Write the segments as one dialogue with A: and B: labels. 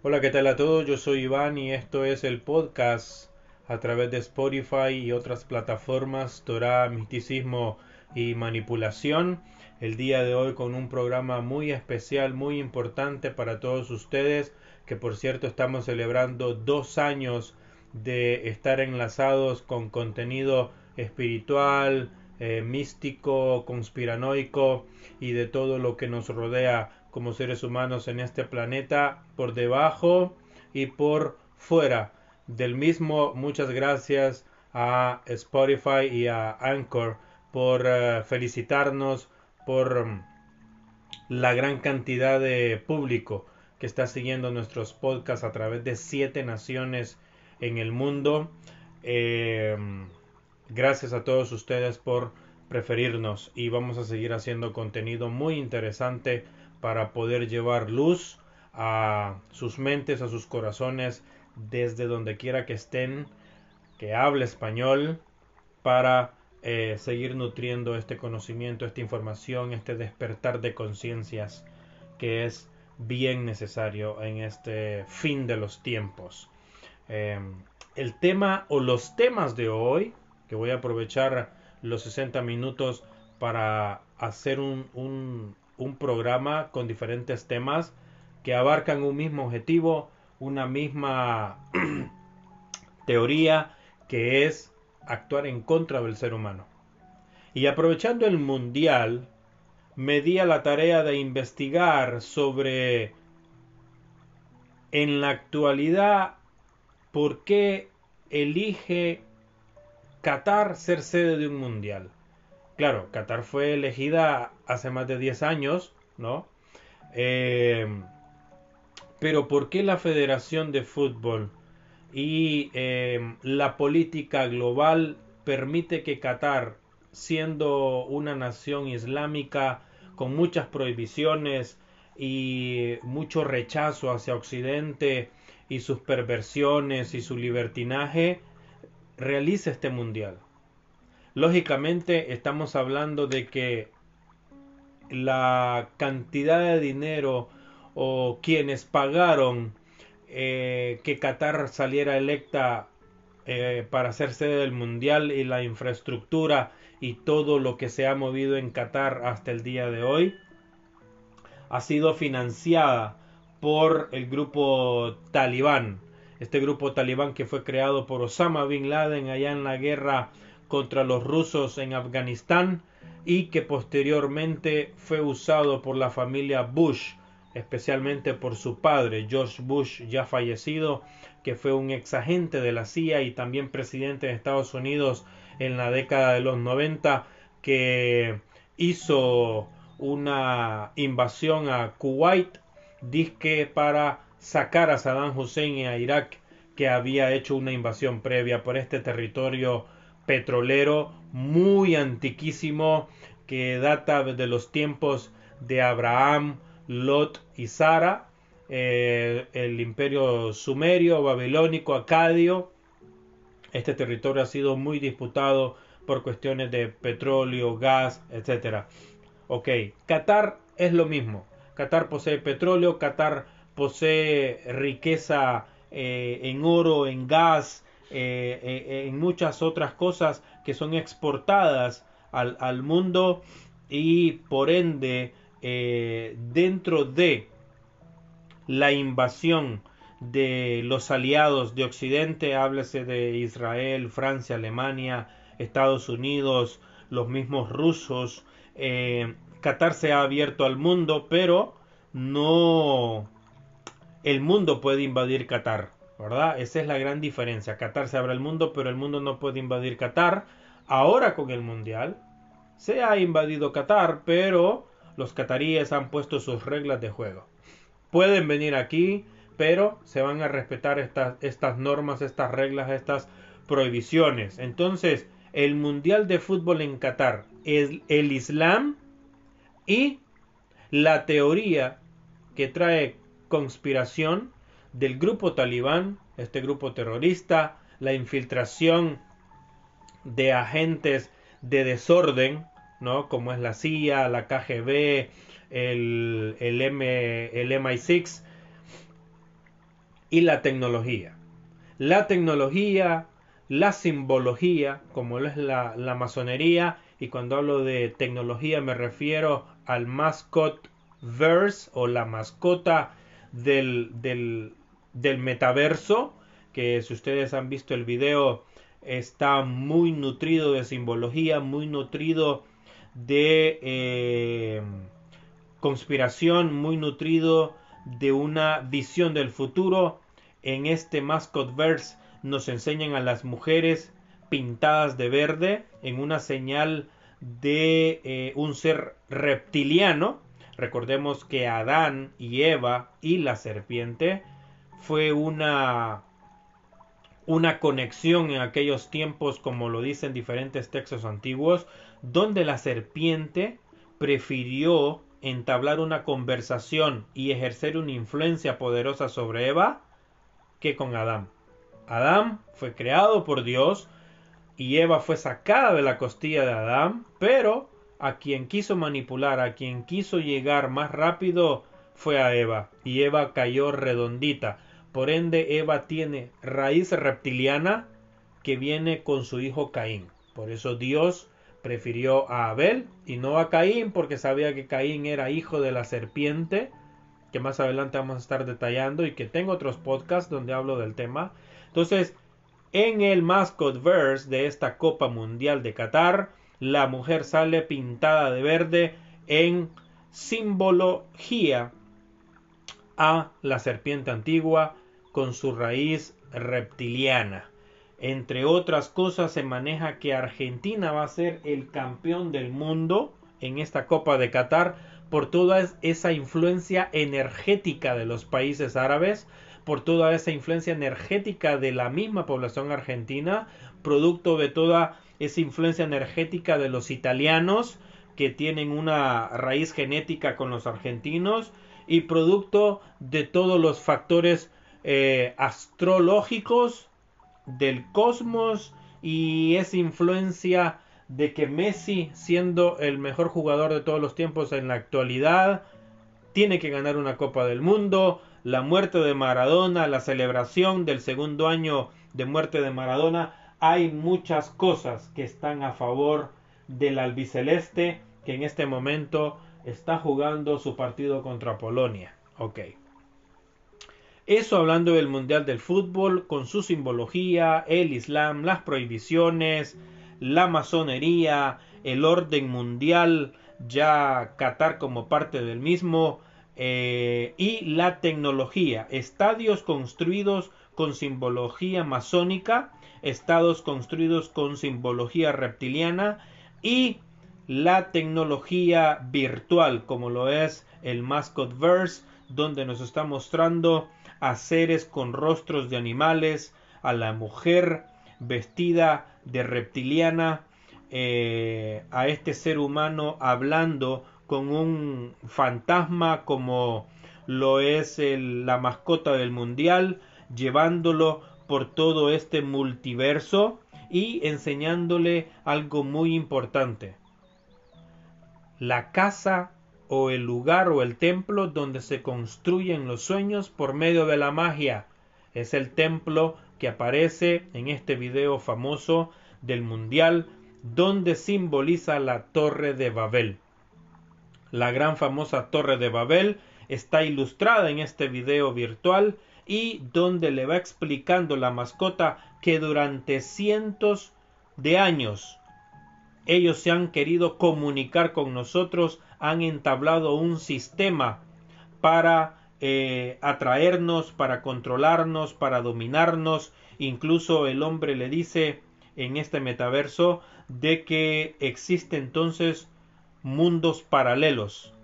A: Hola, ¿qué tal a todos? Yo soy Iván y esto es el podcast a través de Spotify y otras plataformas Torah, Misticismo y Manipulación. El día de hoy con un programa muy especial, muy importante para todos ustedes, que por cierto estamos celebrando dos años de estar enlazados con contenido espiritual, eh, místico, conspiranoico y de todo lo que nos rodea como seres humanos en este planeta, por debajo y por fuera del mismo. Muchas gracias a Spotify y a Anchor por eh, felicitarnos por mm, la gran cantidad de público que está siguiendo nuestros podcasts a través de siete naciones en el mundo. Eh, gracias a todos ustedes por preferirnos y vamos a seguir haciendo contenido muy interesante para poder llevar luz a sus mentes, a sus corazones, desde donde quiera que estén, que hable español, para eh, seguir nutriendo este conocimiento, esta información, este despertar de conciencias que es bien necesario en este fin de los tiempos. Em, el tema o los temas de hoy, que voy a aprovechar los 60 minutos para hacer un, un programa con diferentes temas que abarcan un mismo objetivo, una misma teoría que es actuar en contra del ser humano. Y aprovechando el mundial, me di a la tarea de investigar sobre en la actualidad por qué elige Qatar ser sede de un mundial. Claro, Qatar fue elegida hace más de 10 años, ¿no? Eh, pero ¿por qué la Federación de Fútbol y eh, la política global permite que Qatar, siendo una nación islámica con muchas prohibiciones y mucho rechazo hacia Occidente y sus perversiones y su libertinaje, realice este mundial? Lógicamente estamos hablando de que la cantidad de dinero o quienes pagaron eh, que Qatar saliera electa eh, para ser sede del mundial y la infraestructura y todo lo que se ha movido en Qatar hasta el día de hoy ha sido financiada por el grupo talibán. Este grupo talibán que fue creado por Osama bin Laden allá en la guerra contra los rusos en Afganistán y que posteriormente fue usado por la familia Bush, especialmente por su padre, George Bush, ya fallecido, que fue un ex agente de la CIA y también presidente de Estados Unidos en la década de los 90, que hizo una invasión a Kuwait, disque para sacar a Saddam Hussein y a Irak, que había hecho una invasión previa por este territorio petrolero muy antiquísimo que data de los tiempos de Abraham, Lot y Sara, eh, el imperio sumerio, babilónico, acadio. Este territorio ha sido muy disputado por cuestiones de petróleo, gas, etc. Ok, Qatar es lo mismo. Qatar posee petróleo, Qatar posee riqueza eh, en oro, en gas, eh, eh, en muchas otras cosas que son exportadas al, mundo y por ende eh, dentro de la invasión de los aliados de Occidente, háblese de Israel, Francia, Alemania, Estados Unidos, los mismos rusos, Qatar se ha abierto al mundo, pero no el mundo puede invadir Qatar. ¿Verdad? Esa es la gran diferencia. Qatar se abre al mundo, pero el mundo no puede invadir Qatar. Ahora con el Mundial se ha invadido Qatar, pero los cataríes han puesto sus reglas de juego. Pueden venir aquí, pero se van a respetar estas normas, estas reglas, estas prohibiciones. Entonces, el Mundial de Fútbol en Qatar es el Islam y la teoría que trae conspiración del grupo talibán, este grupo terrorista, la infiltración de agentes de desorden, ¿no? Como es la CIA, la KGB, el, el, M, el MI6, y la tecnología. La tecnología, la simbología, como es la, la masonería, y cuando hablo de tecnología me refiero al mascot verse o la mascota del, del, del metaverso, que si ustedes han visto el video está muy nutrido de simbología, muy nutrido de eh, conspiración, muy nutrido de una visión del futuro. En este Mascot Verse nos enseñan a las mujeres pintadas de verde en una señal de eh, un ser reptiliano. Recordemos que Adán y Eva y la serpiente fue una una conexión en aquellos tiempos, como lo dicen diferentes textos antiguos, donde la serpiente prefirió entablar una conversación y ejercer una influencia poderosa sobre Eva que con Adán. Adán fue creado por Dios y Eva fue sacada de la costilla de Adán, pero a quien quiso manipular, a quien quiso llegar más rápido fue a Eva y Eva cayó redondita. Por ende, Eva tiene raíz reptiliana que viene con su hijo Caín. Por eso Dios prefirió a Abel y no a Caín porque sabía que Caín era hijo de la serpiente, que más adelante vamos a estar detallando y que tengo otros podcasts donde hablo del tema. Entonces, en el mascot verse de esta Copa Mundial de Qatar, la mujer sale pintada de verde en simbología a la serpiente antigua con su raíz reptiliana. Entre otras cosas se maneja que Argentina va a ser el campeón del mundo en esta Copa de Qatar por toda esa influencia energética de los países árabes, por toda esa influencia energética de la misma población argentina, producto de toda esa influencia energética de los italianos que tienen una raíz genética con los argentinos y producto de todos los factores eh, astrológicos del cosmos y esa influencia de que Messi, siendo el mejor jugador de todos los tiempos en la actualidad, tiene que ganar una Copa del Mundo, la muerte de Maradona, la celebración del segundo año de muerte de Maradona, hay muchas cosas que están a favor del albiceleste que en este momento está jugando su partido contra Polonia. Ok. Eso hablando del Mundial del Fútbol, con su simbología, el Islam, las prohibiciones, la masonería, el orden mundial, ya Qatar como parte del mismo, eh, y la tecnología, estadios construidos con simbología masónica, estados construidos con simbología reptiliana y la tecnología virtual como lo es el Mascot Verse donde nos está mostrando a seres con rostros de animales, a la mujer vestida de reptiliana, eh, a este ser humano hablando con un fantasma como lo es la mascota del mundial, llevándolo por todo este multiverso y enseñándole algo muy importante. La casa o el lugar o el templo donde se construyen los sueños por medio de la magia. Es el templo que aparece en este video famoso del mundial donde simboliza la torre de Babel. La gran famosa torre de Babel está ilustrada en este video virtual y donde le va explicando la mascota que durante cientos de años ellos se han querido comunicar con nosotros han entablado un sistema para eh, atraernos, para controlarnos, para dominarnos. Incluso el hombre le dice en este metaverso de que existe entonces mundos paralelos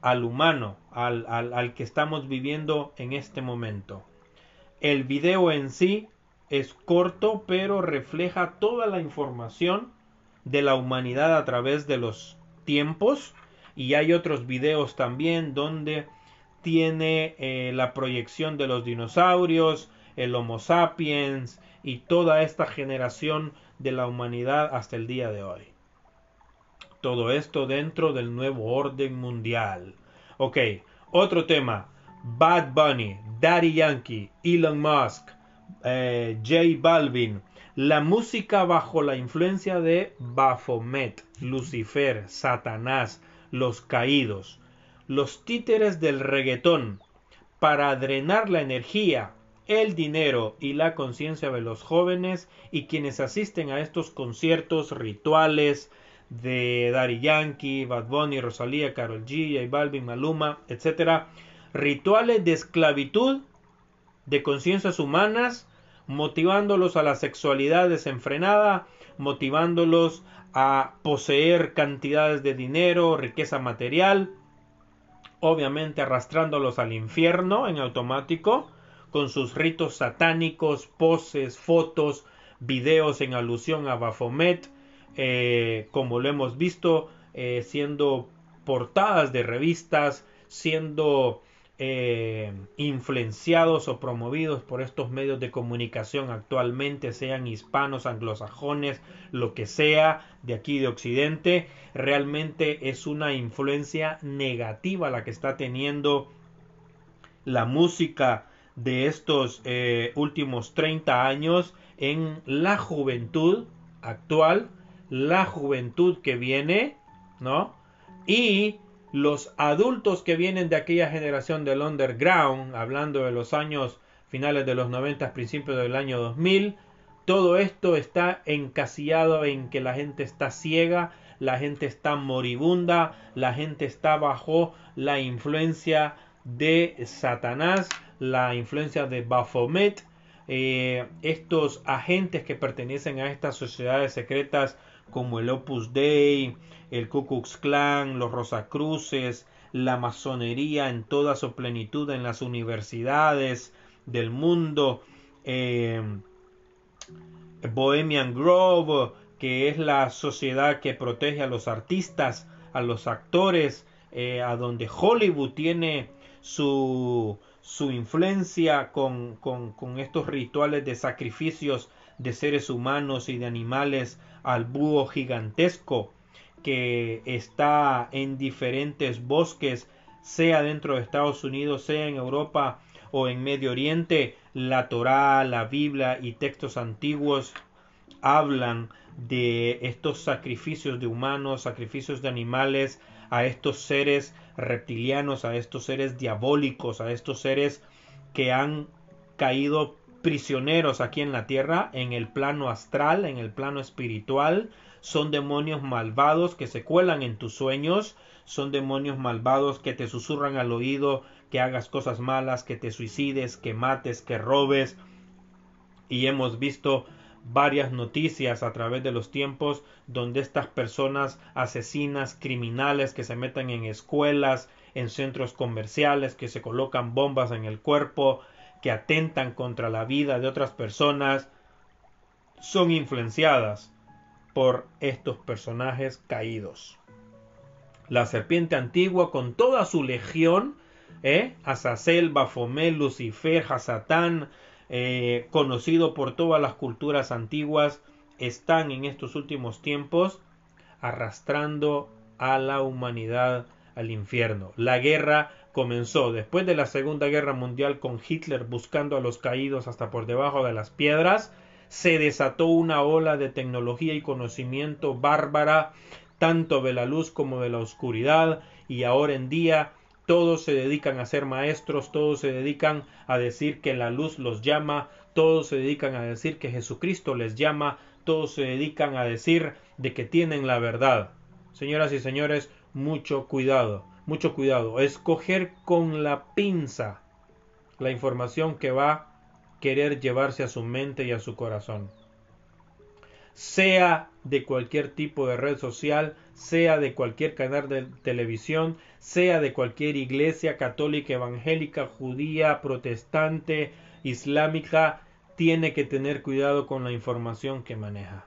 A: al humano, al, al, al que estamos viviendo en este momento. El video en sí es corto, pero refleja toda la información de la humanidad a través de los tiempos y hay otros videos también donde tiene eh, la proyección de los dinosaurios, el Homo sapiens y toda esta generación de la humanidad hasta el día de hoy. Todo esto dentro del nuevo orden mundial. Ok, otro tema. Bad Bunny, Daddy Yankee, Elon Musk, eh, J Balvin, la música bajo la influencia de Baphomet, Lucifer, Satanás, los caídos, los títeres del reggaetón, para drenar la energía, el dinero y la conciencia de los jóvenes y quienes asisten a estos conciertos rituales de Daddy Yankee, Bad Bunny, Rosalía, Karol G, J Balvin, Maluma, etc. Rituales de esclavitud de conciencias humanas, motivándolos a la sexualidad desenfrenada, motivándolos a poseer cantidades de dinero, riqueza material, obviamente arrastrándolos al infierno en automático, con sus ritos satánicos, poses, fotos, videos en alusión a Baphomet, eh, como lo hemos visto, eh, siendo portadas de revistas, siendo eh, influenciados o promovidos por estos medios de comunicación actualmente, sean hispanos, anglosajones, lo que sea, de aquí de Occidente, realmente es una influencia negativa la que está teniendo la música de estos eh, últimos 30 años en la juventud actual, la juventud que viene, ¿no? Y los adultos que vienen de aquella generación del underground, hablando de los años finales de los 90, principios del año 2000, todo esto está encasillado en que la gente está ciega, la gente está moribunda, la gente está bajo la influencia de Satanás, la influencia de Baphomet, eh, estos agentes que pertenecen a estas sociedades secretas como el Opus Dei, el Ku Klux Klan, los Rosacruces, la masonería en toda su plenitud en las universidades del mundo, eh, Bohemian Grove, que es la sociedad que protege a los artistas, a los actores, eh, a donde Hollywood tiene su, su influencia con, con, con estos rituales de sacrificios de seres humanos y de animales al búho gigantesco que está en diferentes bosques, sea dentro de Estados Unidos, sea en Europa o en Medio Oriente, la Torá, la Biblia y textos antiguos hablan de estos sacrificios de humanos, sacrificios de animales, a estos seres reptilianos, a estos seres diabólicos, a estos seres que han caído prisioneros aquí en la tierra, en el plano astral, en el plano espiritual, son demonios malvados que se cuelan en tus sueños, son demonios malvados que te susurran al oído que hagas cosas malas, que te suicides, que mates, que robes. Y hemos visto varias noticias a través de los tiempos donde estas personas asesinas, criminales que se meten en escuelas, en centros comerciales, que se colocan bombas en el cuerpo, que atentan contra la vida de otras personas, son influenciadas por estos personajes caídos. La serpiente antigua con toda su legión, ¿eh? Azazel, Bafomé, Lucifer, Hasatán, eh, conocido por todas las culturas antiguas, están en estos últimos tiempos arrastrando a la humanidad al infierno. La guerra comenzó después de la Segunda Guerra Mundial con Hitler buscando a los caídos hasta por debajo de las piedras se desató una ola de tecnología y conocimiento bárbara, tanto de la luz como de la oscuridad, y ahora en día todos se dedican a ser maestros, todos se dedican a decir que la luz los llama, todos se dedican a decir que Jesucristo les llama, todos se dedican a decir de que tienen la verdad. Señoras y señores, mucho cuidado, mucho cuidado. Escoger con la pinza la información que va querer llevarse a su mente y a su corazón. Sea de cualquier tipo de red social, sea de cualquier canal de televisión, sea de cualquier iglesia católica, evangélica, judía, protestante, islámica, tiene que tener cuidado con la información que maneja.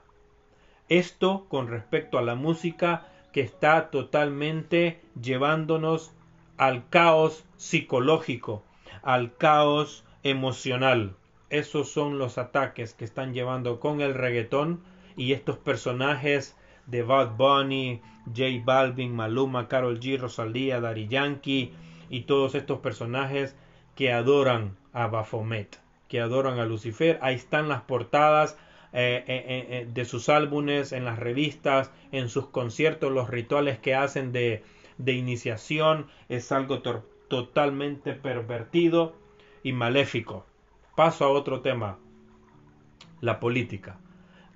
A: Esto con respecto a la música que está totalmente llevándonos al caos psicológico, al caos emocional. Esos son los ataques que están llevando con el reggaetón y estos personajes de Bad Bunny, J Balvin, Maluma, Carol G, Rosalía, Daddy Yankee y todos estos personajes que adoran a Baphomet, que adoran a Lucifer. Ahí están las portadas eh, eh, eh, de sus álbumes, en las revistas, en sus conciertos, los rituales que hacen de, de iniciación. Es algo totalmente pervertido y maléfico. Paso a otro tema, la política.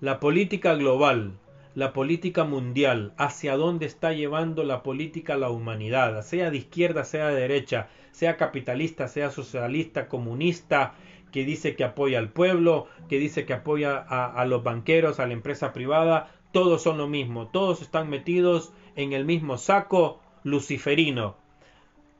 A: La política global, la política mundial, hacia dónde está llevando la política la humanidad, sea de izquierda, sea de derecha, sea capitalista, sea socialista, comunista, que dice que apoya al pueblo, que dice que apoya a, los banqueros, a la empresa privada, todos son lo mismo, todos están metidos en el mismo saco luciferino.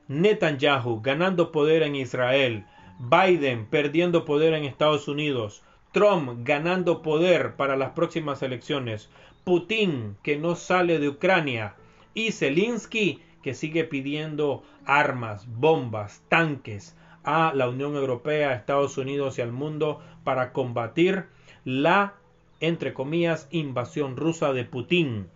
A: Netanyahu ganando poder en Israel, Biden perdiendo poder en Estados Unidos, Trump ganando poder para las próximas elecciones, Putin que no sale de Ucrania y Zelensky que sigue pidiendo armas, bombas, tanques a la Unión Europea, Estados Unidos y al mundo para combatir la, entre comillas, invasión rusa de Putin.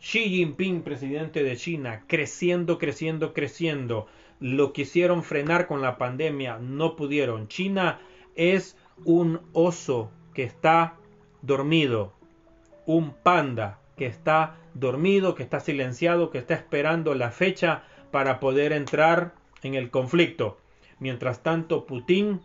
A: Xi Jinping, presidente de China, creciendo, creciendo, creciendo. Lo quisieron frenar con la pandemia, no pudieron. China es un oso que está dormido, un panda que está dormido, que está silenciado, que está esperando la fecha para poder entrar en el conflicto. Mientras tanto, Putin,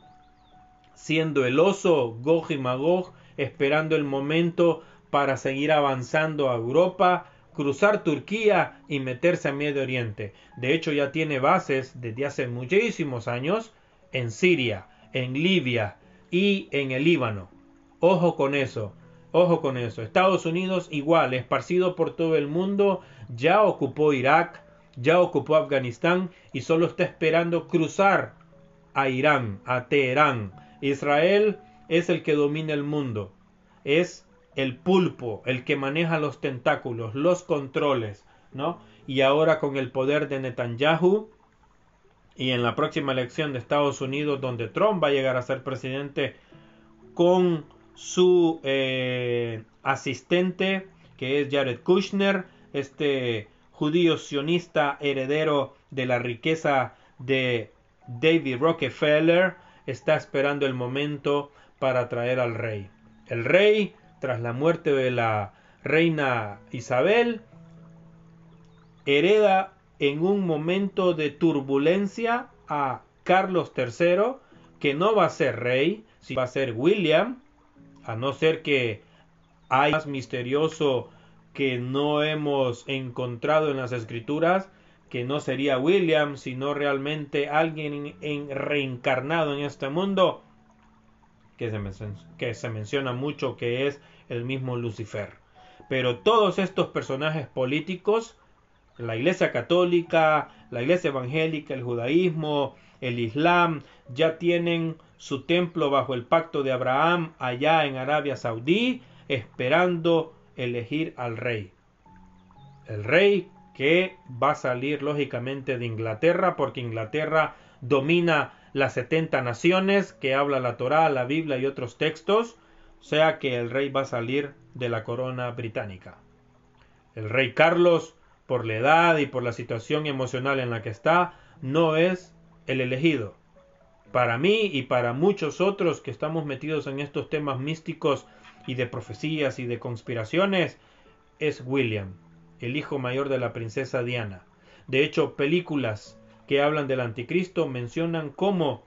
A: siendo el oso Gog y Magog, esperando el momento para seguir avanzando a Europa, cruzar Turquía y meterse a Medio Oriente. De hecho, ya tiene bases desde hace muchísimos años en Siria, en Libia y en el Líbano. Ojo con eso. Ojo con eso. Estados Unidos igual, esparcido por todo el mundo, ya ocupó Irak, ya ocupó Afganistán y solo está esperando cruzar a Irán, a Teherán. Israel es el que domina el mundo. Es el pulpo, el que maneja los tentáculos, los controles, ¿no? Y ahora con el poder de Netanyahu y en la próxima elección de Estados Unidos donde Trump va a llegar a ser presidente con su eh, asistente, que es Jared Kushner, este judío sionista heredero de la riqueza de David Rockefeller, está esperando el momento para traer al rey. El rey, tras la muerte de la reina Isabel, hereda en un momento de turbulencia a Carlos III, que no va a ser rey, sino va a ser William, a no ser que hay más misterioso que no hemos encontrado en las escrituras, que no sería William, sino realmente alguien en, reencarnado en este mundo, que se, que se menciona mucho que es el mismo Lucifer. Pero todos estos personajes políticos, la Iglesia Católica, la Iglesia Evangélica, el judaísmo, el Islam, ya tienen su templo bajo el pacto de Abraham allá en Arabia Saudí, esperando elegir al rey. El rey que va a salir lógicamente de Inglaterra, porque Inglaterra domina las 70 naciones que habla la Torá, la Biblia y otros textos, o sea que el rey va a salir de la corona británica. El rey Carlos, por la edad y por la situación emocional en la que está, no es el elegido. Para mí y para muchos otros que estamos metidos en estos temas místicos y de profecías y de conspiraciones, es William, el hijo mayor de la princesa Diana. De hecho, películas que hablan del anticristo mencionan cómo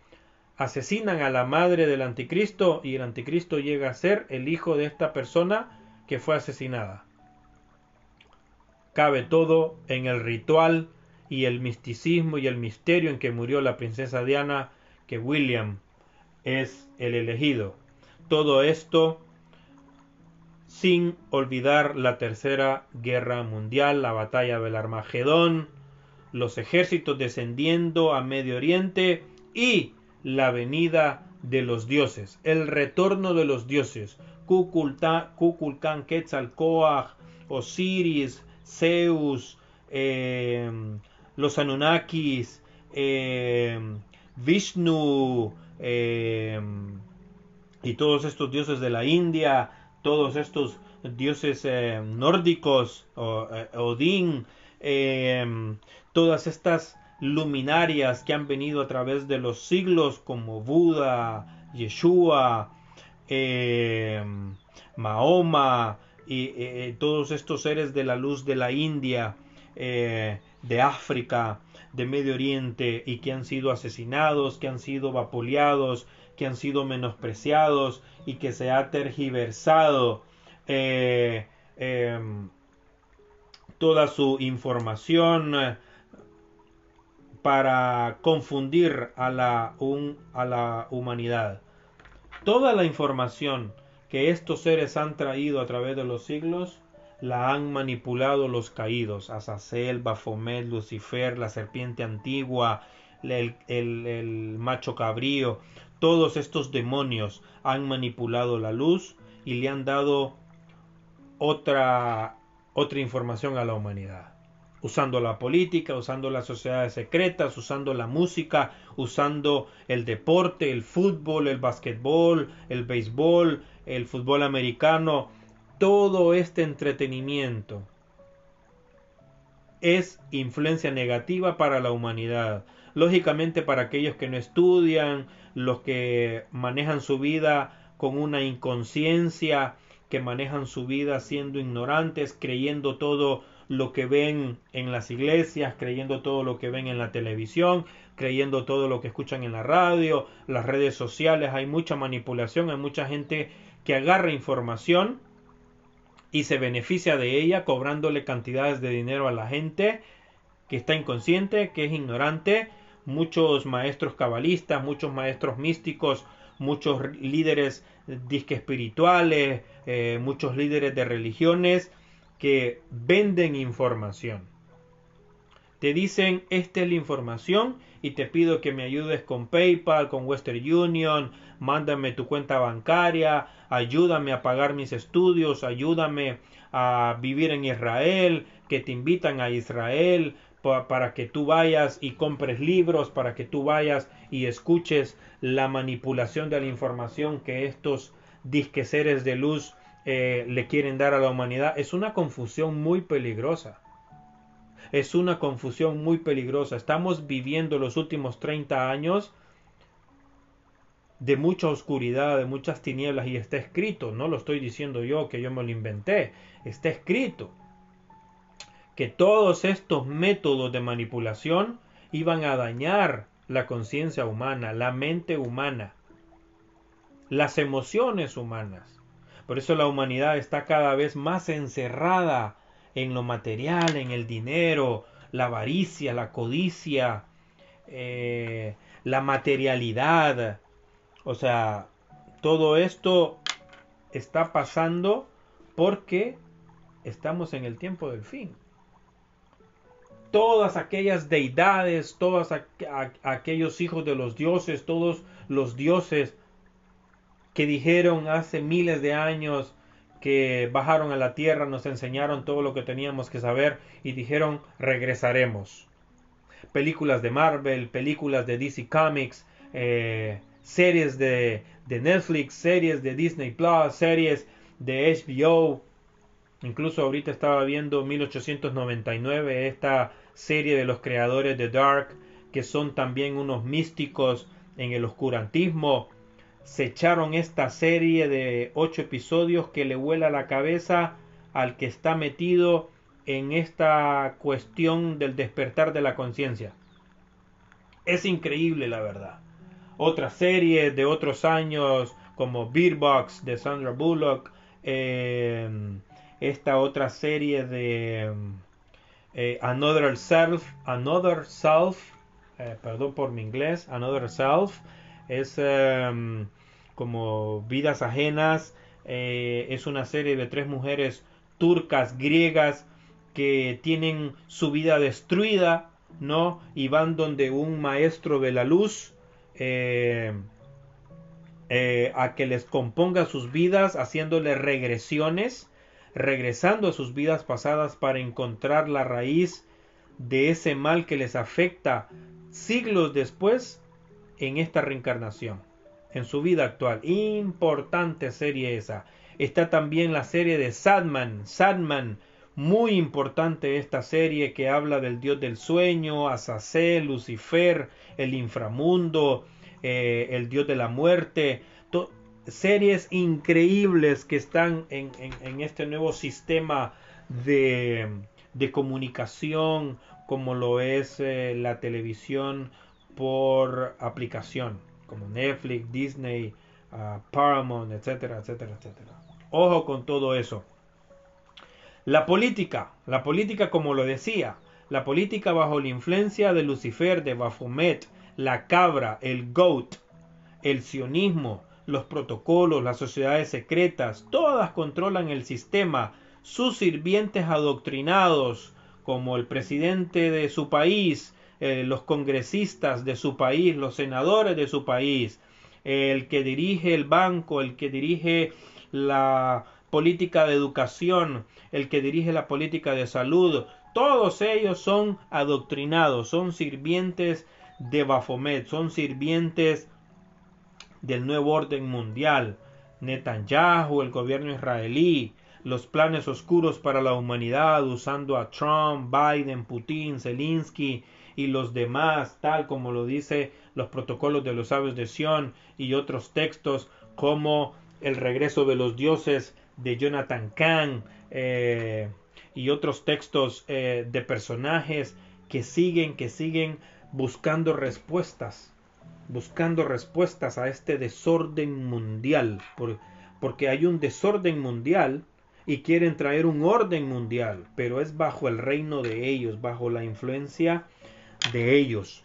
A: asesinan a la madre del anticristo y el anticristo llega a ser el hijo de esta persona que fue asesinada. Cabe todo en el ritual y el misticismo y el misterio en que murió la princesa Diana que William es el elegido. Todo esto sin olvidar la tercera guerra mundial, la batalla del Armagedón, los ejércitos descendiendo a Medio Oriente y la venida de los dioses, el retorno de los dioses, Kukulkan, Quetzalcoatl, Osiris, Zeus, eh, los Anunnakis, eh, Vishnu eh, y todos estos dioses de la India, todos estos dioses eh, nórdicos, o, eh, Odín, todas estas luminarias que han venido a través de los siglos como Buda, Yeshua, eh, Mahoma y eh, eh, todos estos seres de la luz de la India, de África, de Medio Oriente y que han sido asesinados, que han sido vapuleados, que han sido menospreciados y que se ha tergiversado em, toda su información para confundir a la, a la humanidad. Toda la información que estos seres han traído a través de los siglos la han manipulado los caídos, Azazel, Bafomet, Lucifer, la serpiente antigua, el, macho cabrío, todos estos demonios han manipulado la luz y le han dado otra, otra información a la humanidad usando la política, usando las sociedades secretas, usando la música, usando el deporte, el fútbol, el basquetbol, el béisbol, el fútbol americano, todo este entretenimiento es influencia negativa para la humanidad. Lógicamente para aquellos que no estudian, los que manejan su vida con una inconsciencia, que manejan su vida siendo ignorantes, creyendo todo lo que ven en las iglesias, creyendo todo lo que ven en la televisión, creyendo todo lo que escuchan en la radio, las redes sociales, hay mucha manipulación, hay mucha gente que agarra información y se beneficia de ella cobrándole cantidades de dinero a la gente que está inconsciente, que es ignorante, muchos maestros cabalistas, muchos maestros místicos, muchos líderes disque espirituales, eh, muchos líderes de religiones que venden información. Te dicen, esta es la información y te pido que me ayudes con PayPal, con Western Union, mándame tu cuenta bancaria, ayúdame a pagar mis estudios, ayúdame a vivir en Israel, que te invitan a Israel para que tú vayas y compres libros, para que tú vayas y escuches la manipulación de la información que estos disqueceres de luz eh, le quieren dar a la humanidad es una confusión muy peligrosa. Es una confusión muy peligrosa. Estamos viviendo los últimos 30 años de mucha oscuridad, de muchas tinieblas y está escrito, no lo estoy diciendo yo que yo me lo inventé, está escrito que todos estos métodos de manipulación iban a dañar la conciencia humana, la mente humana, las emociones humanas. Por eso la humanidad está cada vez más encerrada en lo material, en el dinero, la avaricia, la codicia, eh, la materialidad. O sea, todo esto está pasando porque estamos en el tiempo del fin. Todas aquellas deidades, todos aquellos hijos de los dioses, todos los dioses que dijeron hace miles de años que bajaron a la tierra, nos enseñaron todo lo que teníamos que saber y dijeron regresaremos. Películas de Marvel, películas de DC Comics, eh, series de, de Netflix, series de Disney Plus, series de HBO. Incluso ahorita estaba viendo 1899, esta serie de los creadores de Dark, que son también unos místicos en el oscurantismo se echaron esta serie de ocho episodios que le vuela la cabeza al que está metido en esta cuestión del despertar de la conciencia. Es increíble la verdad. Otra serie de otros años como Beer Box de Sandra Bullock, eh, esta otra serie de eh, Another Self, Another Self, eh, perdón por mi inglés, Another Self, es como Vidas Ajenas. Eh, es una serie de tres mujeres turcas, griegas, que tienen su vida destruida, ¿no? Y van donde un maestro de la luz a que les componga sus vidas, haciéndole regresiones, regresando a sus vidas pasadas para encontrar la raíz de ese mal que les afecta siglos después en esta reencarnación en su vida actual. Importante serie esa. Está también la serie de Sadman. Sadman, muy importante esta serie que habla del dios del sueño, Azazel, Lucifer, el inframundo, eh, el dios de la muerte. Series increíbles que están en, este nuevo sistema de, comunicación como lo es eh, la televisión por aplicación, como Netflix, Disney, ah, Paramount, etcétera, etcétera, etcétera. Ojo con todo eso. La política, la política como lo decía, la política bajo la influencia de Lucifer, de Baphomet, la cabra, el goat, el sionismo, los protocolos, las sociedades secretas, todas controlan el sistema. Sus sirvientes adoctrinados, como el presidente de su país, eh, los congresistas de su país, los senadores de su país, el que dirige el banco, el que dirige la política de educación, el que dirige la política de salud, todos ellos son adoctrinados, son sirvientes de Baphomet, son sirvientes del nuevo orden mundial. Netanyahu, el gobierno israelí, los planes oscuros para la humanidad usando a Trump, Biden, Putin, Zelensky y los demás, tal como lo dice los protocolos de los sabios de Sion y otros textos como el regreso de los dioses de Jonathan Kahn eh, y otros textos eh, de personajes que siguen, que siguen buscando respuestas, buscando respuestas a este desorden mundial, porque hay un desorden mundial y quieren traer un orden mundial, pero es bajo el reino de ellos, bajo la influencia de ellos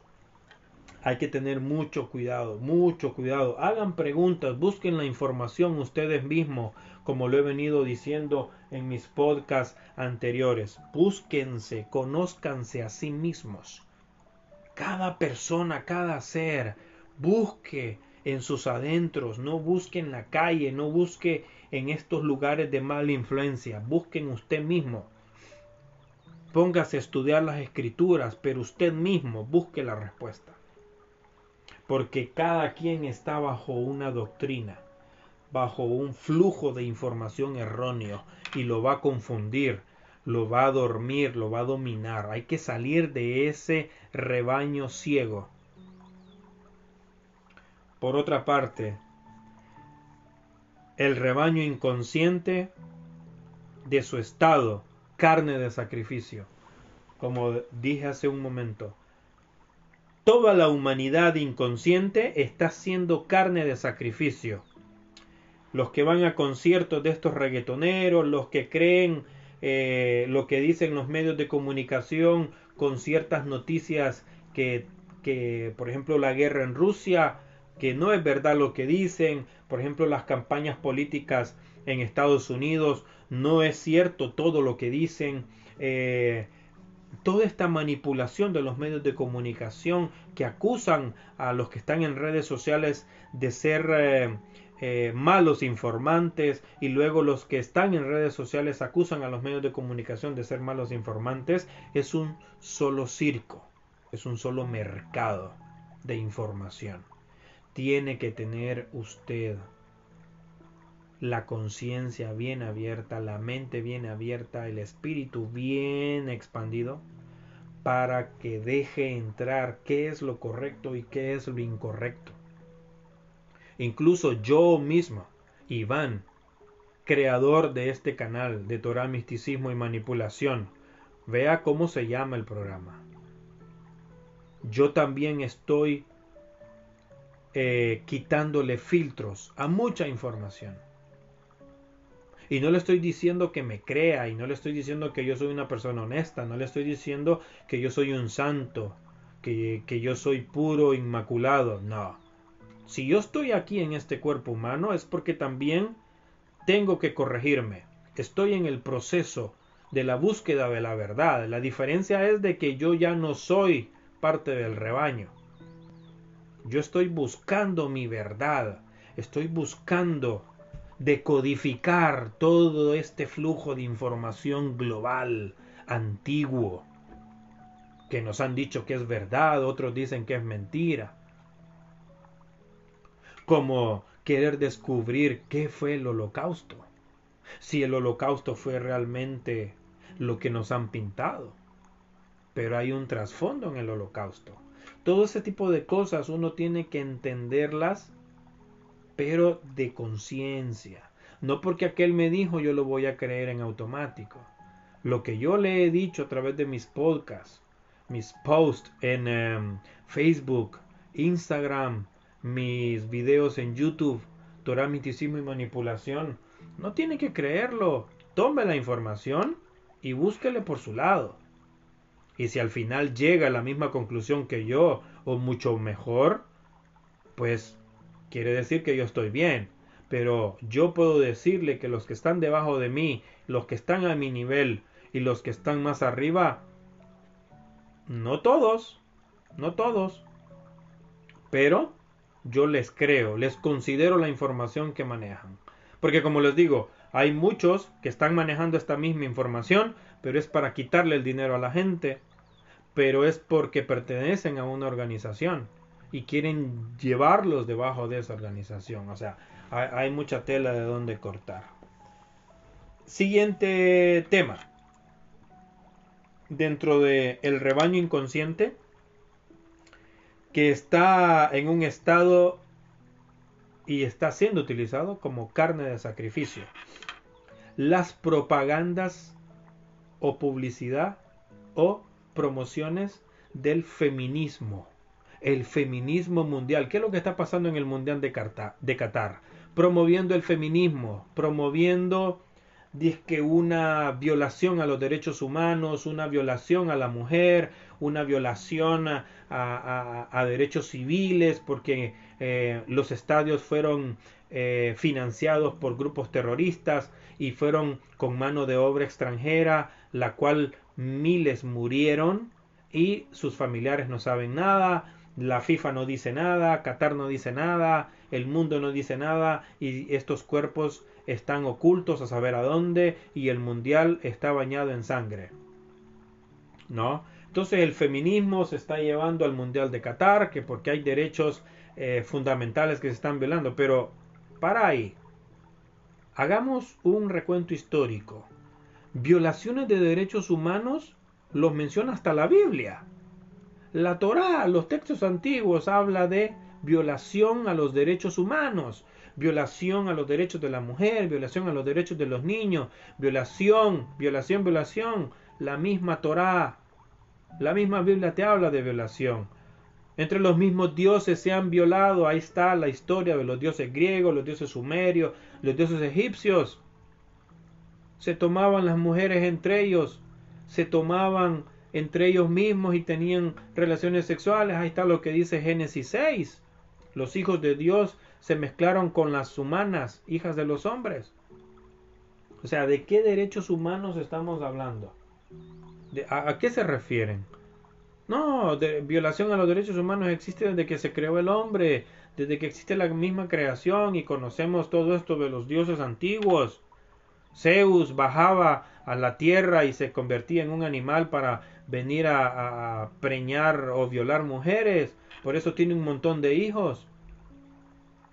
A: hay que tener mucho cuidado, mucho cuidado. Hagan preguntas, busquen la información ustedes mismos, como lo he venido diciendo en mis podcasts anteriores. Búsquense, conózcanse a sí mismos. Cada persona, cada ser, busque en sus adentros, no busque en la calle, no busque en estos lugares de mala influencia, busquen usted mismo. Póngase a estudiar las escrituras, pero usted mismo busque la respuesta porque cada quien está bajo una doctrina, bajo un flujo de información erróneo y lo va a confundir, lo va a dormir, lo va a dominar. Hay que salir de ese rebaño ciego. Por otra parte, el rebaño inconsciente de su estado, carne de sacrificio, como dije hace un momento Toda la humanidad inconsciente está siendo carne de sacrificio. Los que van a conciertos de estos reggaetoneros, los que creen eh, lo que dicen los medios de comunicación con ciertas noticias que, que, por ejemplo, la guerra en Rusia, que no es verdad lo que dicen, por ejemplo, las campañas políticas en Estados Unidos, no es cierto todo lo que dicen. Eh, toda esta manipulación de los medios de comunicación que acusan a los que están en redes sociales de ser eh, eh, malos informantes y luego los que están en redes sociales acusan a los medios de comunicación de ser malos informantes es un solo circo, es un solo mercado de información. Tiene que tener usted la conciencia bien abierta, la mente bien abierta, el espíritu bien expandido, para que deje entrar qué es lo correcto y qué es lo incorrecto. Incluso yo mismo, Iván, creador de este canal de Torah, Misticismo y Manipulación, vea cómo se llama el programa. Yo también estoy eh, quitándole filtros a mucha información y no le estoy diciendo que me crea y no le estoy diciendo que yo soy una persona honesta, no le estoy diciendo que yo soy un santo, que, que yo soy puro, inmaculado, no. Si yo estoy aquí en este cuerpo humano es porque también tengo que corregirme. Estoy en el proceso de la búsqueda de la verdad. La diferencia es de que yo ya no soy parte del rebaño. Yo estoy buscando mi verdad. Estoy buscando decodificar todo este flujo de información global, antiguo, que nos han dicho que es verdad, otros dicen que es mentira. Como querer descubrir qué fue el holocausto. Si el holocausto fue realmente lo que nos han pintado. Pero hay un trasfondo en el holocausto. Todo ese tipo de cosas uno tiene que entenderlas, pero de conciencia. No porque aquel me dijo yo lo voy a creer en automático. Lo que yo le he dicho a través de mis podcasts, mis posts en em, Facebook, Instagram, mis videos en YouTube, Torah, miticismo y manipulación, no tiene que creerlo. Tome la información y búsquele por su lado. Y si al final llega a la misma conclusión que yo o mucho mejor, pues quiere decir que yo estoy bien. Pero yo puedo decirle que los que están debajo de mí, los que están a mi nivel y los que están más arriba, no todos, no todos, pero yo les creo, les considero la información que manejan. Porque como les digo, hay muchos que están manejando esta misma información, pero es para quitarle el dinero a la gente, pero es porque pertenecen a una organización y quieren llevarlos debajo de esa organización. O sea, hay, mucha tela de donde cortar. Siguiente tema. Dentro del el rebaño inconsciente, que está en un estado y está siendo utilizado como carne de sacrificio. Las propagandas o publicidad o promociones del feminismo. El feminismo mundial. ¿Qué es lo que está pasando en el Mundial de, de Qatar? Promoviendo el feminismo, promoviendo que una violación a los derechos humanos, una violación a la mujer, una violación a, derechos civiles, porque eh, los estadios fueron eh, financiados por grupos terroristas y fueron con mano de obra extranjera, la cual miles murieron y sus familiares no saben nada, la FIFA no dice nada, Qatar no dice nada, el mundo no dice nada y estos cuerpos están ocultos a saber a dónde y el mundial está bañado en sangre. ¿No? Entonces el feminismo se está llevando al mundial de Qatar, que porque hay derechos eh, fundamentales que se están violando, pero para ahí, hagamos un recuento histórico. Violaciones de derechos humanos los menciona hasta la Biblia. La Torá, los textos antiguos, habla de violación a los derechos humanos violación a los derechos de la mujer, violación a los derechos de los niños, violación, violación, violación. La misma Torá, la misma Biblia te habla de violación. Entre los mismos dioses se han violado, ahí está la historia de los dioses griegos, los dioses sumerios, los dioses egipcios. Se tomaban las mujeres entre ellos, se tomaban entre ellos mismos y tenían relaciones sexuales. Ahí está lo que dice Génesis 6. Los hijos de Dios se mezclaron con las humanas, hijas de los hombres. O sea, ¿de qué derechos humanos estamos hablando? a, qué se refieren? No, de, violación a los derechos humanos existe desde que se creó el hombre, desde que existe la misma creación y conocemos todo esto de los dioses antiguos. Zeus bajaba a la tierra y se convertía en un animal para venir a preñar o violar mujeres. Por eso tiene un montón de hijos.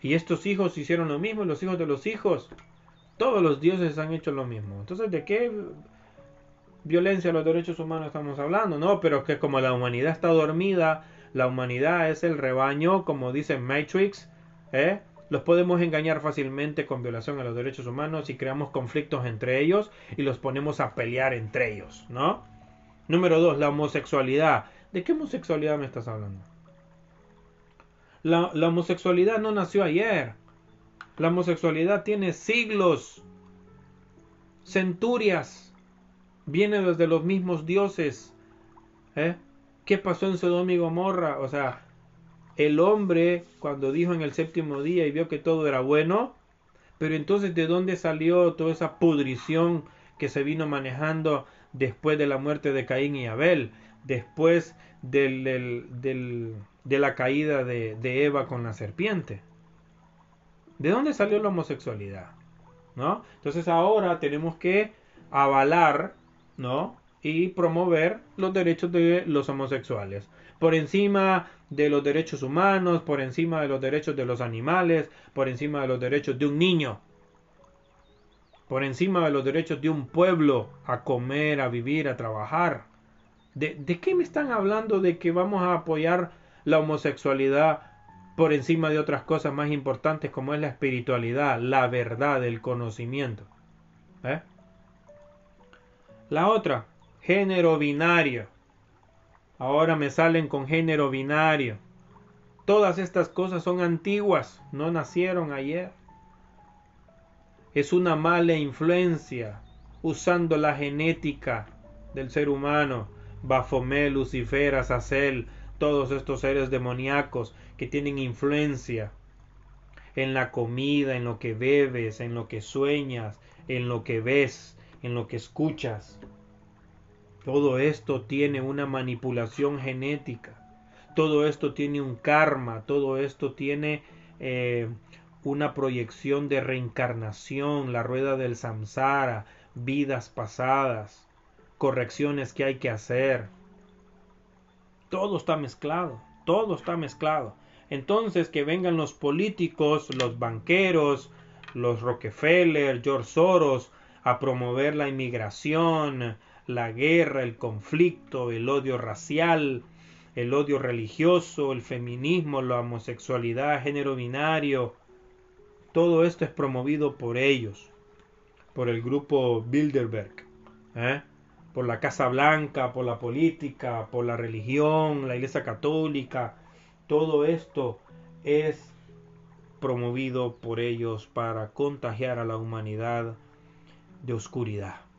A: Y estos hijos hicieron lo mismo, los hijos de los hijos. Todos los dioses han hecho lo mismo. Entonces, ¿de qué violencia a los derechos humanos estamos hablando? No, pero es que como la humanidad está dormida, la humanidad es el rebaño, como dice Matrix, ¿eh? Los podemos engañar fácilmente con violación a los derechos humanos y creamos conflictos entre ellos y los ponemos a pelear entre ellos, ¿no? Número dos, la homosexualidad. ¿De qué homosexualidad me estás hablando? La, homosexualidad no nació ayer. La homosexualidad tiene siglos, centurias. Viene desde los mismos dioses. ¿Eh? ¿Qué pasó en Sodoma y Gomorra? O sea, el hombre cuando dijo en el séptimo día y vio que todo era bueno, pero entonces ¿de dónde salió toda esa pudrición que se vino manejando después de la muerte de Caín y Abel? Después del, de la caída de, Eva con la serpiente. ¿De dónde salió la homosexualidad? ¿No? Entonces ahora tenemos que avalar, ¿no? Y promover los derechos de los homosexuales. Por encima de los derechos humanos, por encima de los derechos de los animales, por encima de los derechos de un niño. por encima de los derechos de un pueblo a comer, a vivir, a trabajar. ¿De, ¿De, qué me están hablando de que vamos a apoyar la homosexualidad por encima de otras cosas más importantes como es la espiritualidad, la verdad, el conocimiento? ¿Eh? La otra, género binario. Ahora me salen con género binario. Todas estas cosas son antiguas, no nacieron ayer. Es una mala influencia usando la genética del ser humano. Bafomé, Lucifer, Azazel, todos estos seres demoníacos que tienen influencia en la comida, en lo que bebes, en lo que sueñas, en lo que ves, en lo que escuchas. Todo esto tiene una manipulación genética. Todo esto tiene un karma. Todo esto tiene eh, una proyección de reencarnación, la rueda del samsara, vidas pasadas, correcciones que hay que hacer. Todo está mezclado. Todo está mezclado. Entonces que vengan los políticos, los banqueros, los Rockefeller, George Soros, a promover la inmigración, la guerra, el conflicto, el odio racial, el odio religioso, el feminismo, la homosexualidad, género binario. Todo esto es promovido por ellos, por el grupo Bilderberg, ¿eh? por la Casa Blanca, por la política, por la religión, la Iglesia Católica. Todo esto es promovido por ellos para contagiar a la humanidad de oscuridad.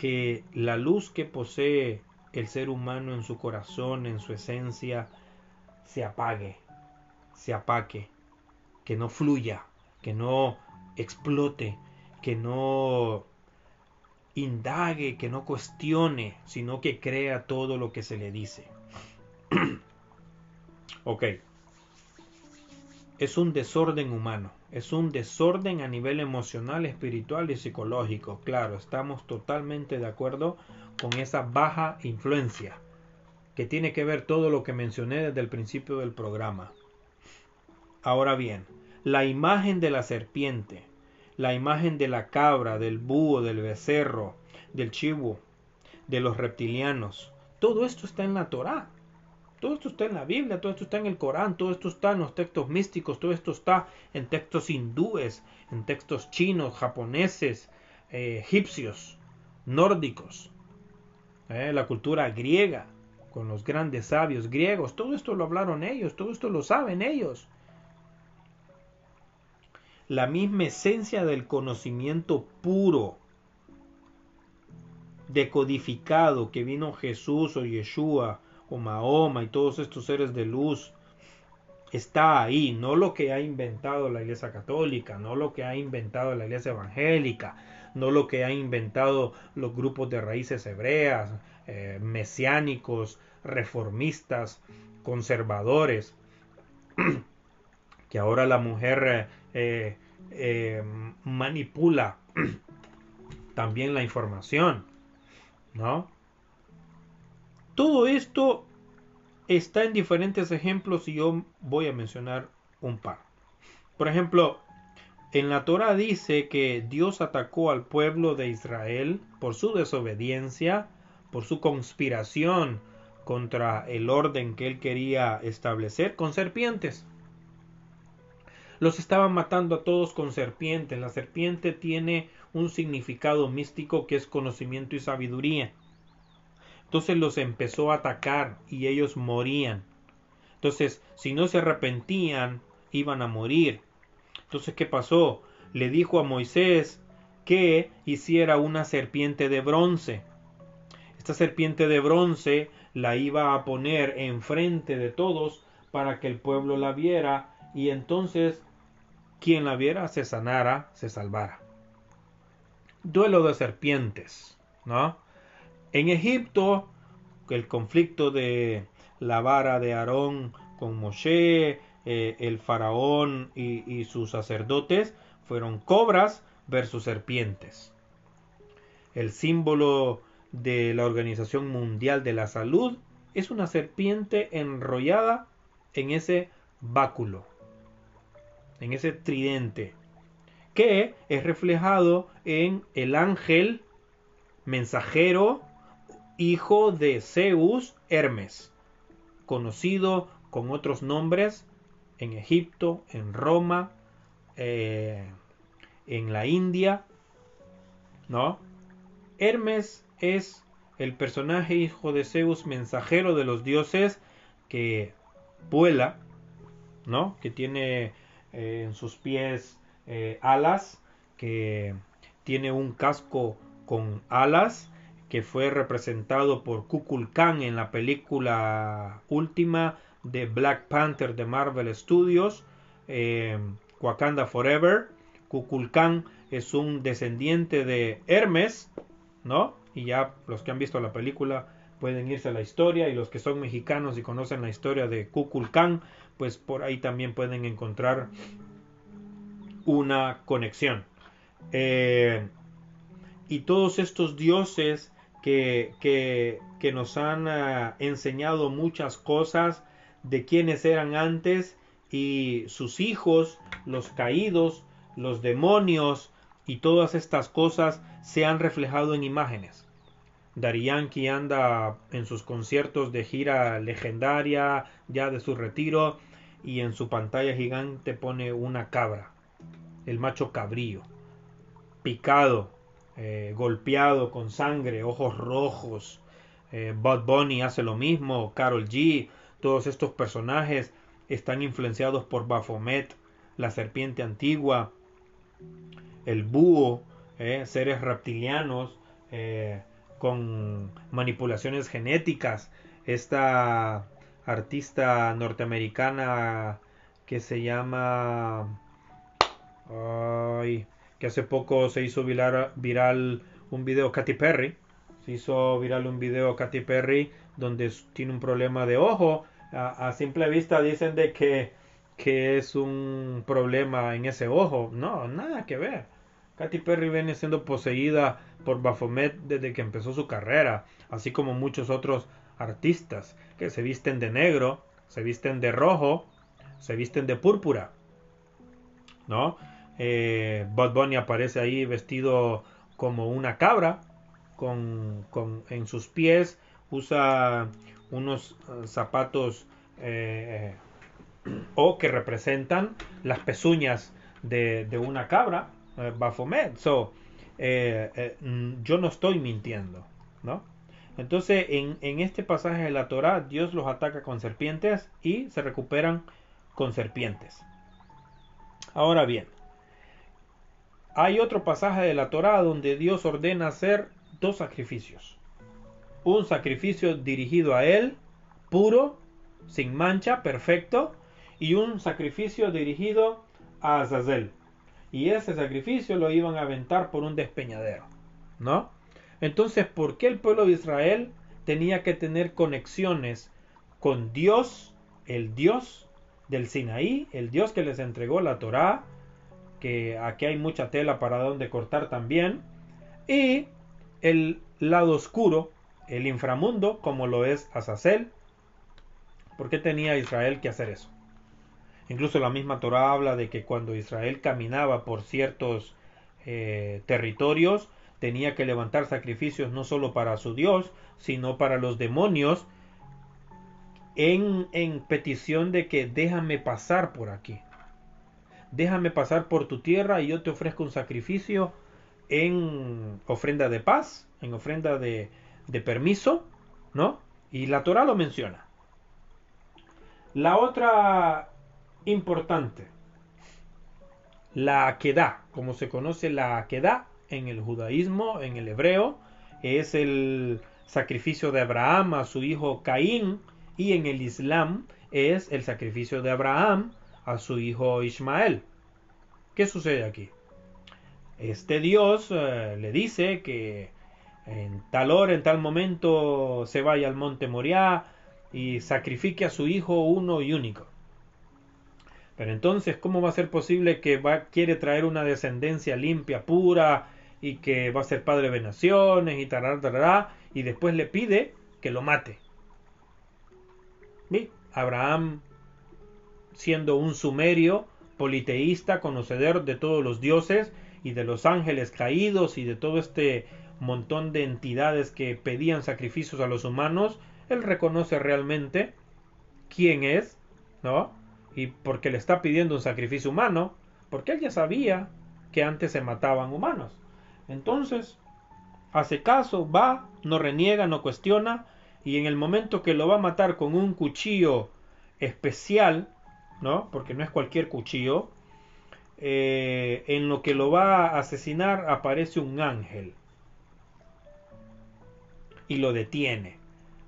A: Que la luz que posee el ser humano en su corazón, en su esencia, se apague, se apague, que no fluya, que no explote, que no indague, que no cuestione, sino que crea todo lo que se le dice. ok es un desorden humano, es un desorden a nivel emocional, espiritual y psicológico. Claro, estamos totalmente de acuerdo con esa baja influencia, que tiene que ver todo lo que mencioné desde el principio del programa. Ahora bien, la imagen de la serpiente, la imagen de la cabra, del búho, del becerro, del chivo, de los reptilianos, todo esto está en la Torá. Todo esto está en la Biblia, todo esto está en el Corán, todo esto está en los textos místicos, todo esto está en textos hindúes, en textos chinos, japoneses, eh, egipcios, nórdicos, eh, la cultura griega, con los grandes sabios griegos, todo esto lo hablaron ellos, todo esto lo saben ellos. La misma esencia del conocimiento puro, decodificado que vino Jesús o Yeshua o Mahoma y todos estos seres de luz está ahí, no lo que ha inventado la Iglesia Católica, no lo que ha inventado la Iglesia Evangélica, no lo que ha inventado los grupos de raíces hebreas, eh, mesiánicos, reformistas, conservadores, que ahora la mujer eh, eh, manipula también la información, ¿no? Todo esto está en diferentes ejemplos y yo voy a mencionar un par. Por ejemplo, en la Torah dice que Dios atacó al pueblo de Israel por su desobediencia, por su conspiración contra el orden que él quería establecer con serpientes. Los estaban matando a todos con serpientes. La serpiente tiene un significado místico que es conocimiento y sabiduría. Entonces los empezó a atacar y ellos morían. Entonces, si no se arrepentían, iban a morir. Entonces, ¿qué pasó? Le dijo a Moisés que hiciera una serpiente de bronce. Esta serpiente de bronce la iba a poner enfrente de todos para que el pueblo la viera y entonces quien la viera se sanara, se salvara. Duelo de serpientes, ¿no? En Egipto, el conflicto de la vara de Aarón con Moshe, eh, el faraón y, y sus sacerdotes fueron cobras versus serpientes. El símbolo de la Organización Mundial de la Salud es una serpiente enrollada en ese báculo, en ese tridente que es reflejado en el ángel mensajero, hijo de Zeus, Hermes, conocido con otros nombres en Egipto, en Roma, eh, en la India, ¿no? Hermes es el personaje hijo de Zeus, mensajero de los dioses, que vuela, ¿no? Que tiene eh, en sus pies eh, alas, que tiene un casco con alas, que fue representado por Kukulkan en la película última de Black Panther de Marvel Studios, eh, Wakanda Forever. Kukulkan es un descendiente de Hermes, ¿no? Y ya los que han visto la película pueden irse a la historia y los que son mexicanos y conocen la historia de Kukulkan, pues por ahí también pueden encontrar una conexión. Eh, y todos estos dioses que, nos han uh, enseñado muchas cosas de quienes eran antes y sus hijos, los caídos, los demonios y todas estas cosas se han reflejado en imágenes. Yankee anda en sus conciertos de gira legendaria, ya de su retiro, y en su pantalla gigante pone una cabra, el macho cabrío, picado, eh, golpeado con sangre, ojos rojos. Eh, Bud Bunny hace lo mismo, Carol G, todos estos personajes están influenciados por Baphomet, la serpiente antigua, el búho, eh, seres reptilianos con manipulaciones genéticas. Esta artista norteamericana que se llama... que hace poco se hizo viral, viral un video Katy Perry. Se hizo viral un video Katy Perry donde tiene un problema de ojo. A, simple vista dicen de que, que es un problema en ese ojo. No, nada que ver. Katy Perry viene siendo poseída por Baphomet desde que empezó su carrera, así como muchos otros artistas que se visten de negro, se visten de rojo, se visten de púrpura. ¿No? Eh, Bunny aparece ahí vestido como una cabra, con, en sus pies usa unos eh, zapatos eh, o que representan las pezuñas de, una cabra, eh, Baphomet. So, mm, yo no estoy mintiendo, ¿no? Entonces, en, en, este pasaje de la Torah, Dios los ataca con serpientes y se recuperan con serpientes. Ahora bien, hay otro pasaje de la Torah donde Dios ordena hacer dos sacrificios un sacrificio dirigido a Él, puro, sin mancha, perfecto, y un sacrificio dirigido a Azazel. Y ese sacrificio lo iban a aventar por un despeñadero, ¿no? Entonces, ¿por qué el pueblo de Israel tenía que tener conexiones con Dios, el Dios del Sinaí, el Dios que les entregó la Torá, que aquí hay mucha tela para donde cortar también, y el lado oscuro el inframundo como lo es Azazel. ¿Por qué tenía Israel que hacer eso? Incluso la misma Torah habla de que cuando Israel caminaba por ciertos eh, territorios tenía que levantar sacrificios no solo para su Dios, sino para los demonios en, en petición de que déjame pasar por aquí. Déjame pasar por tu tierra y yo te ofrezco un sacrificio en ofrenda de paz, en ofrenda de, permiso, ¿no? Y la Torah lo menciona. La otra importante, la Akedah, como se conoce la Akedah en el judaísmo, en el hebreo, es el sacrificio de Abraham a su hijo Caín y en el Islam es el sacrificio de Abraham a su hijo Ismael. ¿Qué sucede aquí? Este Dios eh, le dice que en tal hora, en tal momento, se vaya al monte Moriah y sacrifique a su hijo uno y único. Pero entonces, ¿cómo va a ser posible que va, quiere traer una descendencia limpia, pura, y que va a ser padre de naciones, y tarará, y después le pide que lo mate? ¿Sí? Abraham, siendo un sumerio, politeísta, conocedor de todos los dioses y de los ángeles caídos y de todo este montón de entidades que pedían sacrificios a los humanos, él reconoce realmente quién es, ¿no? Y porque le está pidiendo un sacrificio humano, porque él ya sabía que antes se mataban humanos. Entonces, hace caso, va, no reniega, no cuestiona, y en el momento que lo va a matar con un cuchillo especial, ¿no? Porque no es cualquier cuchillo, eh, en lo que lo va a asesinar aparece un ángel y lo detiene.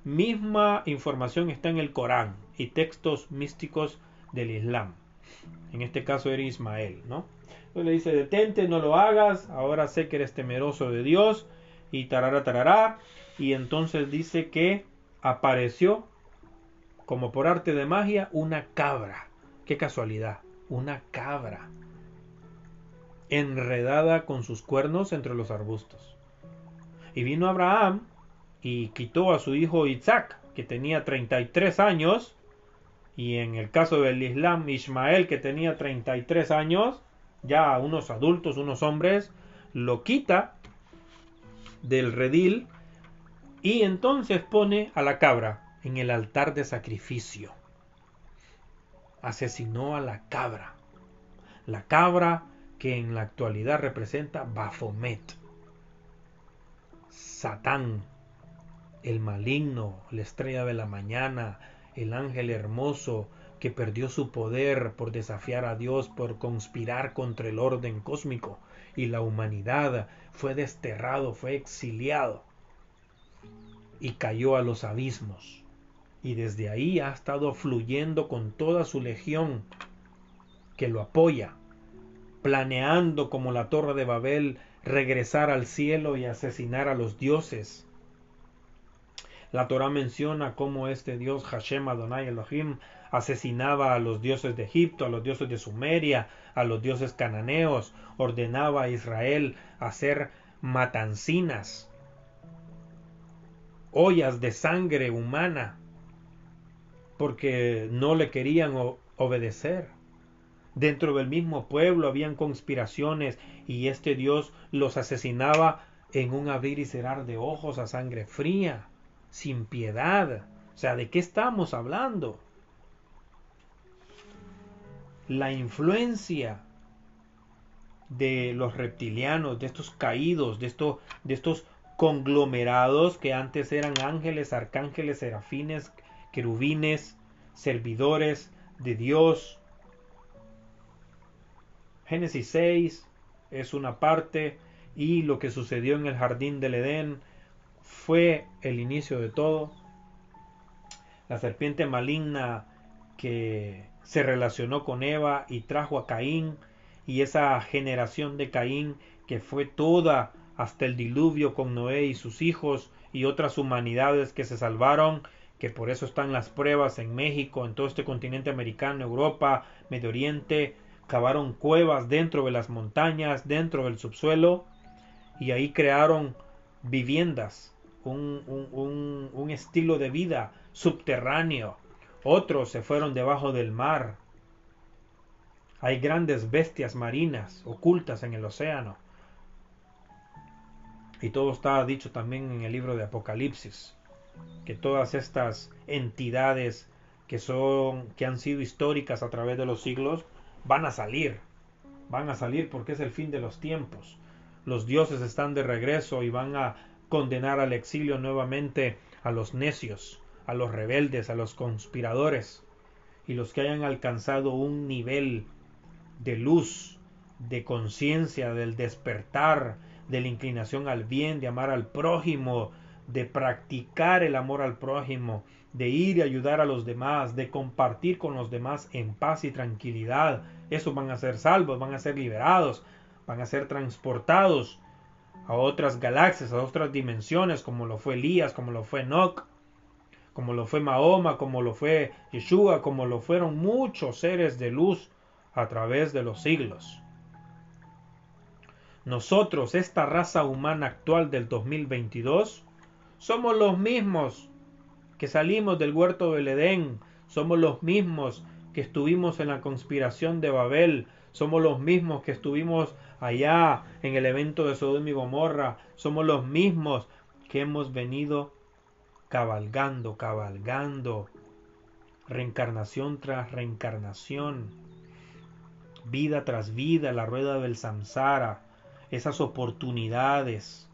A: Misma información está en el Corán y textos místicos del Islam. En este caso era Ismael, ¿no? Entonces le dice, detente, no lo hagas, ahora sé que eres temeroso de Dios y tarara tarará. Y entonces dice que apareció, como por arte de magia, una cabra. Qué casualidad, una cabra enredada con sus cuernos entre los arbustos. Y vino Abraham y quitó a su hijo Isaac, que tenía 33 años, y en el caso del Islam, Ismael, que tenía 33 años, ya unos adultos, unos hombres, lo quita del redil y entonces pone a la cabra en el altar de sacrificio. Asesinó a la cabra. La cabra que en la actualidad representa Baphomet. Satán, el maligno, la estrella de la mañana, el ángel hermoso que perdió su poder por desafiar a Dios, por conspirar contra el orden cósmico y la humanidad, fue desterrado, fue exiliado y cayó a los abismos. Y desde ahí ha estado fluyendo con toda su legión que lo apoya, planeando como la torre de Babel regresar al cielo y asesinar a los dioses. La Torah menciona cómo este dios Hashem Adonai Elohim asesinaba a los dioses de Egipto, a los dioses de Sumeria, a los dioses cananeos, ordenaba a Israel hacer matancinas ollas de sangre humana porque no le querían obedecer. Dentro del mismo pueblo habían conspiraciones y este Dios los asesinaba en un abrir y cerrar de ojos a sangre fría, sin piedad. O sea, ¿de qué estamos hablando? La influencia de los reptilianos, de estos caídos, de, de estos conglomerados que antes eran ángeles, arcángeles, serafines, querubines, servidores de Dios. Génesis 6 es una parte y lo que sucedió en el jardín del Edén fue el inicio de todo. La serpiente maligna que se relacionó con Eva y trajo a Caín y esa generación de Caín que fue toda hasta el diluvio con Noé y sus hijos y otras humanidades que se salvaron, que por eso están las pruebas en México, en todo este continente americano, Europa, Medio Oriente, cavaron cuevas dentro de las montañas, dentro del subsuelo, y ahí crearon viviendas, un, un, un estilo de vida subterráneo. Otros se fueron debajo del mar. Hay grandes bestias marinas ocultas en el océano. Y todo está dicho también en el libro de Apocalipsis, que todas estas entidades que son que han sido históricas a través de los siglos van a salir. Van a salir porque es el fin de los tiempos. Los dioses están de regreso y van a condenar al exilio nuevamente a los necios, a los rebeldes, a los conspiradores y los que hayan alcanzado un nivel de luz, de conciencia, del despertar, de la inclinación al bien, de amar al prójimo, de practicar el amor al prójimo, de ir y ayudar a los demás, de compartir con los demás en paz y tranquilidad. Esos van a ser salvos, van a ser liberados, van a ser transportados a otras galaxias, a otras dimensiones, como lo fue Elías, como lo fue Enoch, como lo fue Mahoma, como lo fue Yeshua, como lo fueron muchos seres de luz a través de los siglos. Nosotros, esta raza humana actual del 2022, somos los mismos que salimos del huerto del Edén, somos los mismos que estuvimos en la conspiración de Babel, somos los mismos que estuvimos allá en el evento de Sodoma y Gomorra, somos los mismos que hemos venido cabalgando, cabalgando, reencarnación tras reencarnación, vida tras vida, la rueda del samsara, esas oportunidades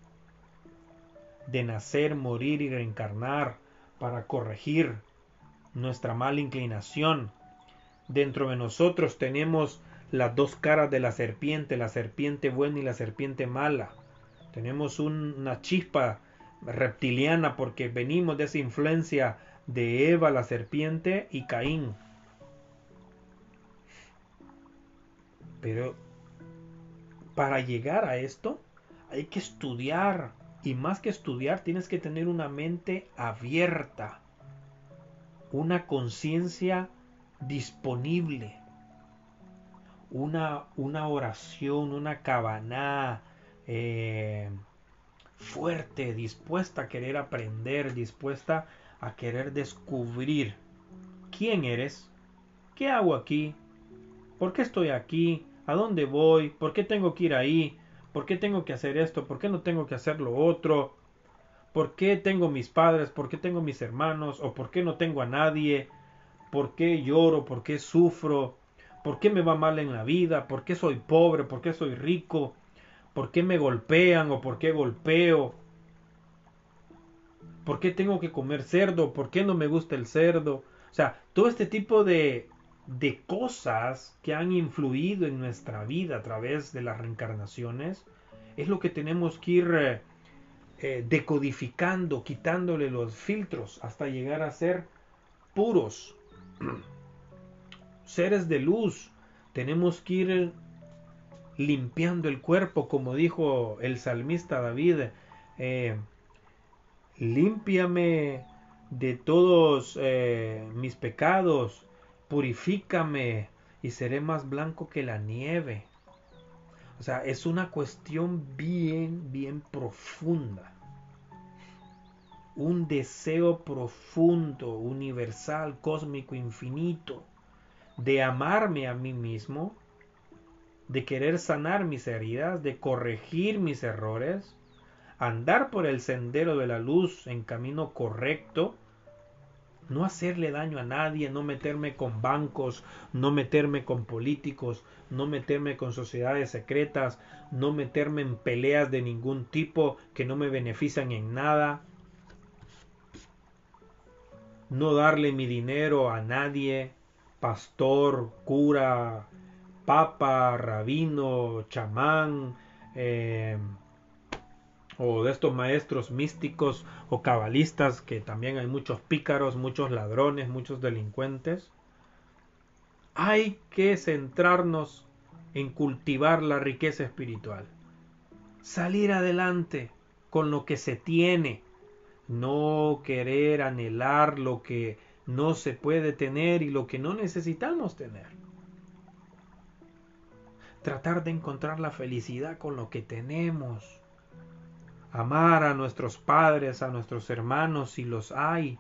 A: de nacer, morir y reencarnar para corregir nuestra mala inclinación. Dentro de nosotros tenemos las dos caras de la serpiente, la serpiente buena y la serpiente mala. Tenemos una chispa reptiliana porque venimos de esa influencia de Eva la serpiente y Caín. Pero para llegar a esto hay que estudiar y más que estudiar tienes que tener una mente abierta, una conciencia disponible, una, una oración, una cabana eh, fuerte, dispuesta a querer aprender, dispuesta a querer descubrir quién eres, qué hago aquí, por qué estoy aquí, a dónde voy, por qué tengo que ir ahí, por qué tengo que hacer esto, por qué no tengo que hacer lo otro, por qué tengo mis padres, por qué tengo mis hermanos, o por qué no tengo a nadie, por qué lloro, por qué sufro, por qué me va mal en la vida, por qué soy pobre, por qué soy rico, por qué me golpean o por qué golpeo, por qué tengo que comer cerdo, por qué no me gusta el cerdo. O sea, todo este tipo de, de cosas que han influido en nuestra vida a través de las reencarnaciones es lo que tenemos que ir eh, eh, decodificando, quitándole los filtros hasta llegar a ser puros, seres de luz. Tenemos que ir limpiando el cuerpo, como dijo el salmista David. Eh, límpiame de todos mis pecados purifícame y seré más blanco que la nieve. O sea, es una cuestión bien, bien profunda. Un deseo profundo, universal, cósmico, infinito, de amarme a mí mismo, de querer sanar mis heridas, de corregir mis errores, andar por el sendero de la luz en camino correcto, no hacerle daño a nadie, no meterme con bancos, no meterme con políticos, no meterme con sociedades secretas, no meterme en peleas de ningún tipo que no me benefician en nada, no darle mi dinero a nadie, pastor, cura, papa, rabino, chamán, eh, o de estos maestros místicos o cabalistas, que también hay muchos pícaros, muchos ladrones, muchos delincuentes. Hay que centrarnos en cultivar la riqueza espiritual. Salir adelante con lo que se tiene. No querer anhelar lo que no se puede tener y lo que no necesitamos tener. Tratar de encontrar la felicidad con lo que tenemos amar a nuestros padres, a nuestros hermanos si los hay,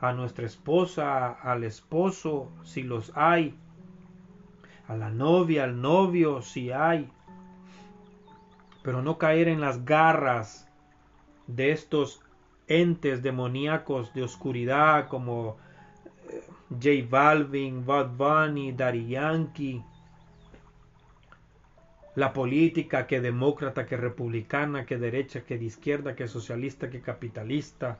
A: a nuestra esposa, al esposo si los hay, a la novia, al novio si hay, pero no caer en las garras de estos entes demoníacos de oscuridad como eh, J Balvin, Bad Bunny, Daddy Yankee, la política, que demócrata, que republicana, que derecha, que de izquierda, que socialista, que capitalista,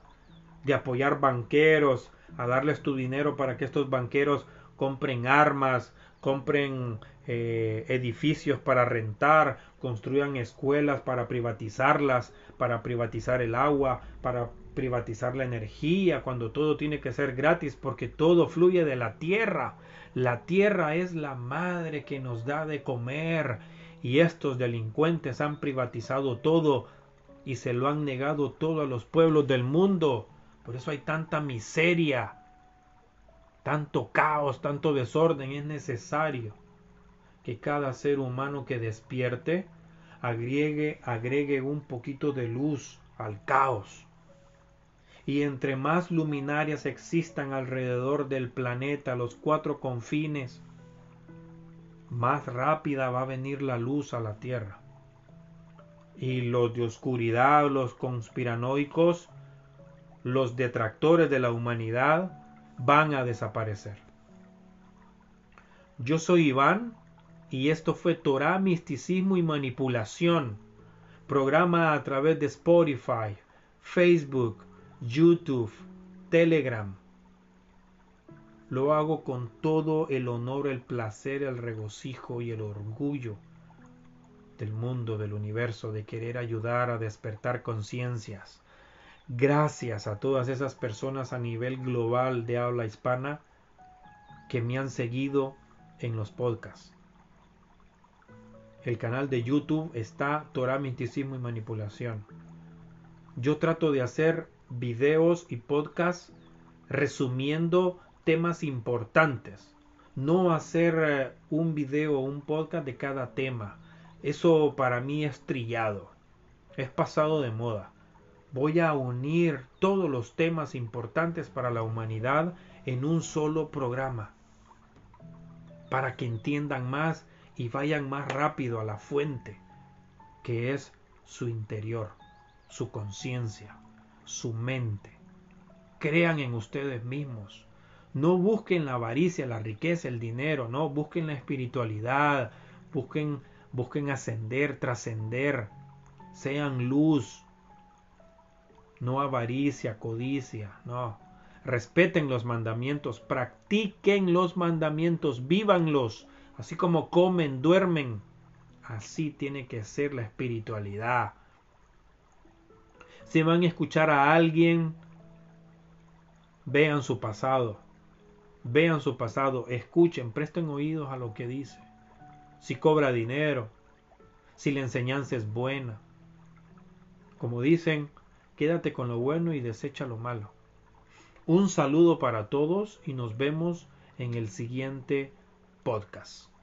A: de apoyar banqueros, a darles tu dinero para que estos banqueros compren armas, compren eh, edificios para rentar, construyan escuelas para privatizarlas, para privatizar el agua, para privatizar la energía, cuando todo tiene que ser gratis, porque todo fluye de la tierra. La tierra es la madre que nos da de comer y estos delincuentes han privatizado todo y se lo han negado todo a los pueblos del mundo. Por eso hay tanta miseria, tanto caos, tanto desorden. Es necesario que cada ser humano que despierte agregue, agregue un poquito de luz al caos. y entre más luminarias existan alrededor del planeta, los cuatro confines, más rápida va a venir la luz a la Tierra. Y los de oscuridad, los conspiranoicos, los detractores de la humanidad, van a desaparecer. Yo soy Iván y esto fue Torah, Misticismo y Manipulación, programa a través de Spotify, Facebook, YouTube, Telegram. Lo hago con todo el honor, el placer, el regocijo y el orgullo del mundo, del universo, de querer ayudar a despertar conciencias. Gracias a todas esas personas a nivel global de habla hispana que me han seguido en los podcasts. El canal de YouTube está Torah, Misticismo y Manipulación. Yo trato de hacer videos y podcasts resumiendo temas importantes. No hacer eh, un video o un podcast de cada tema. Eso para mí es trillado. Es pasado de moda. Voy a unir todos los temas importantes para la humanidad en un solo programa. Para que entiendan más y vayan más rápido a la fuente, que es su interior, su conciencia, su mente. Crean en ustedes mismos. No busquen la avaricia, la riqueza, el dinero, no, busquen la espiritualidad, busquen, busquen ascender, trascender, sean luz, no avaricia, codicia, no. Respeten los mandamientos, practiquen los mandamientos, vívanlos, así como comen, duermen. Así tiene que ser la espiritualidad. Si van a escuchar a alguien, vean su pasado. Vean su pasado, escuchen, presten oídos a lo que dice. Si cobra dinero, si la enseñanza es buena. Como dicen, quédate con lo bueno y desecha lo malo. Un saludo para todos y nos vemos en el siguiente podcast.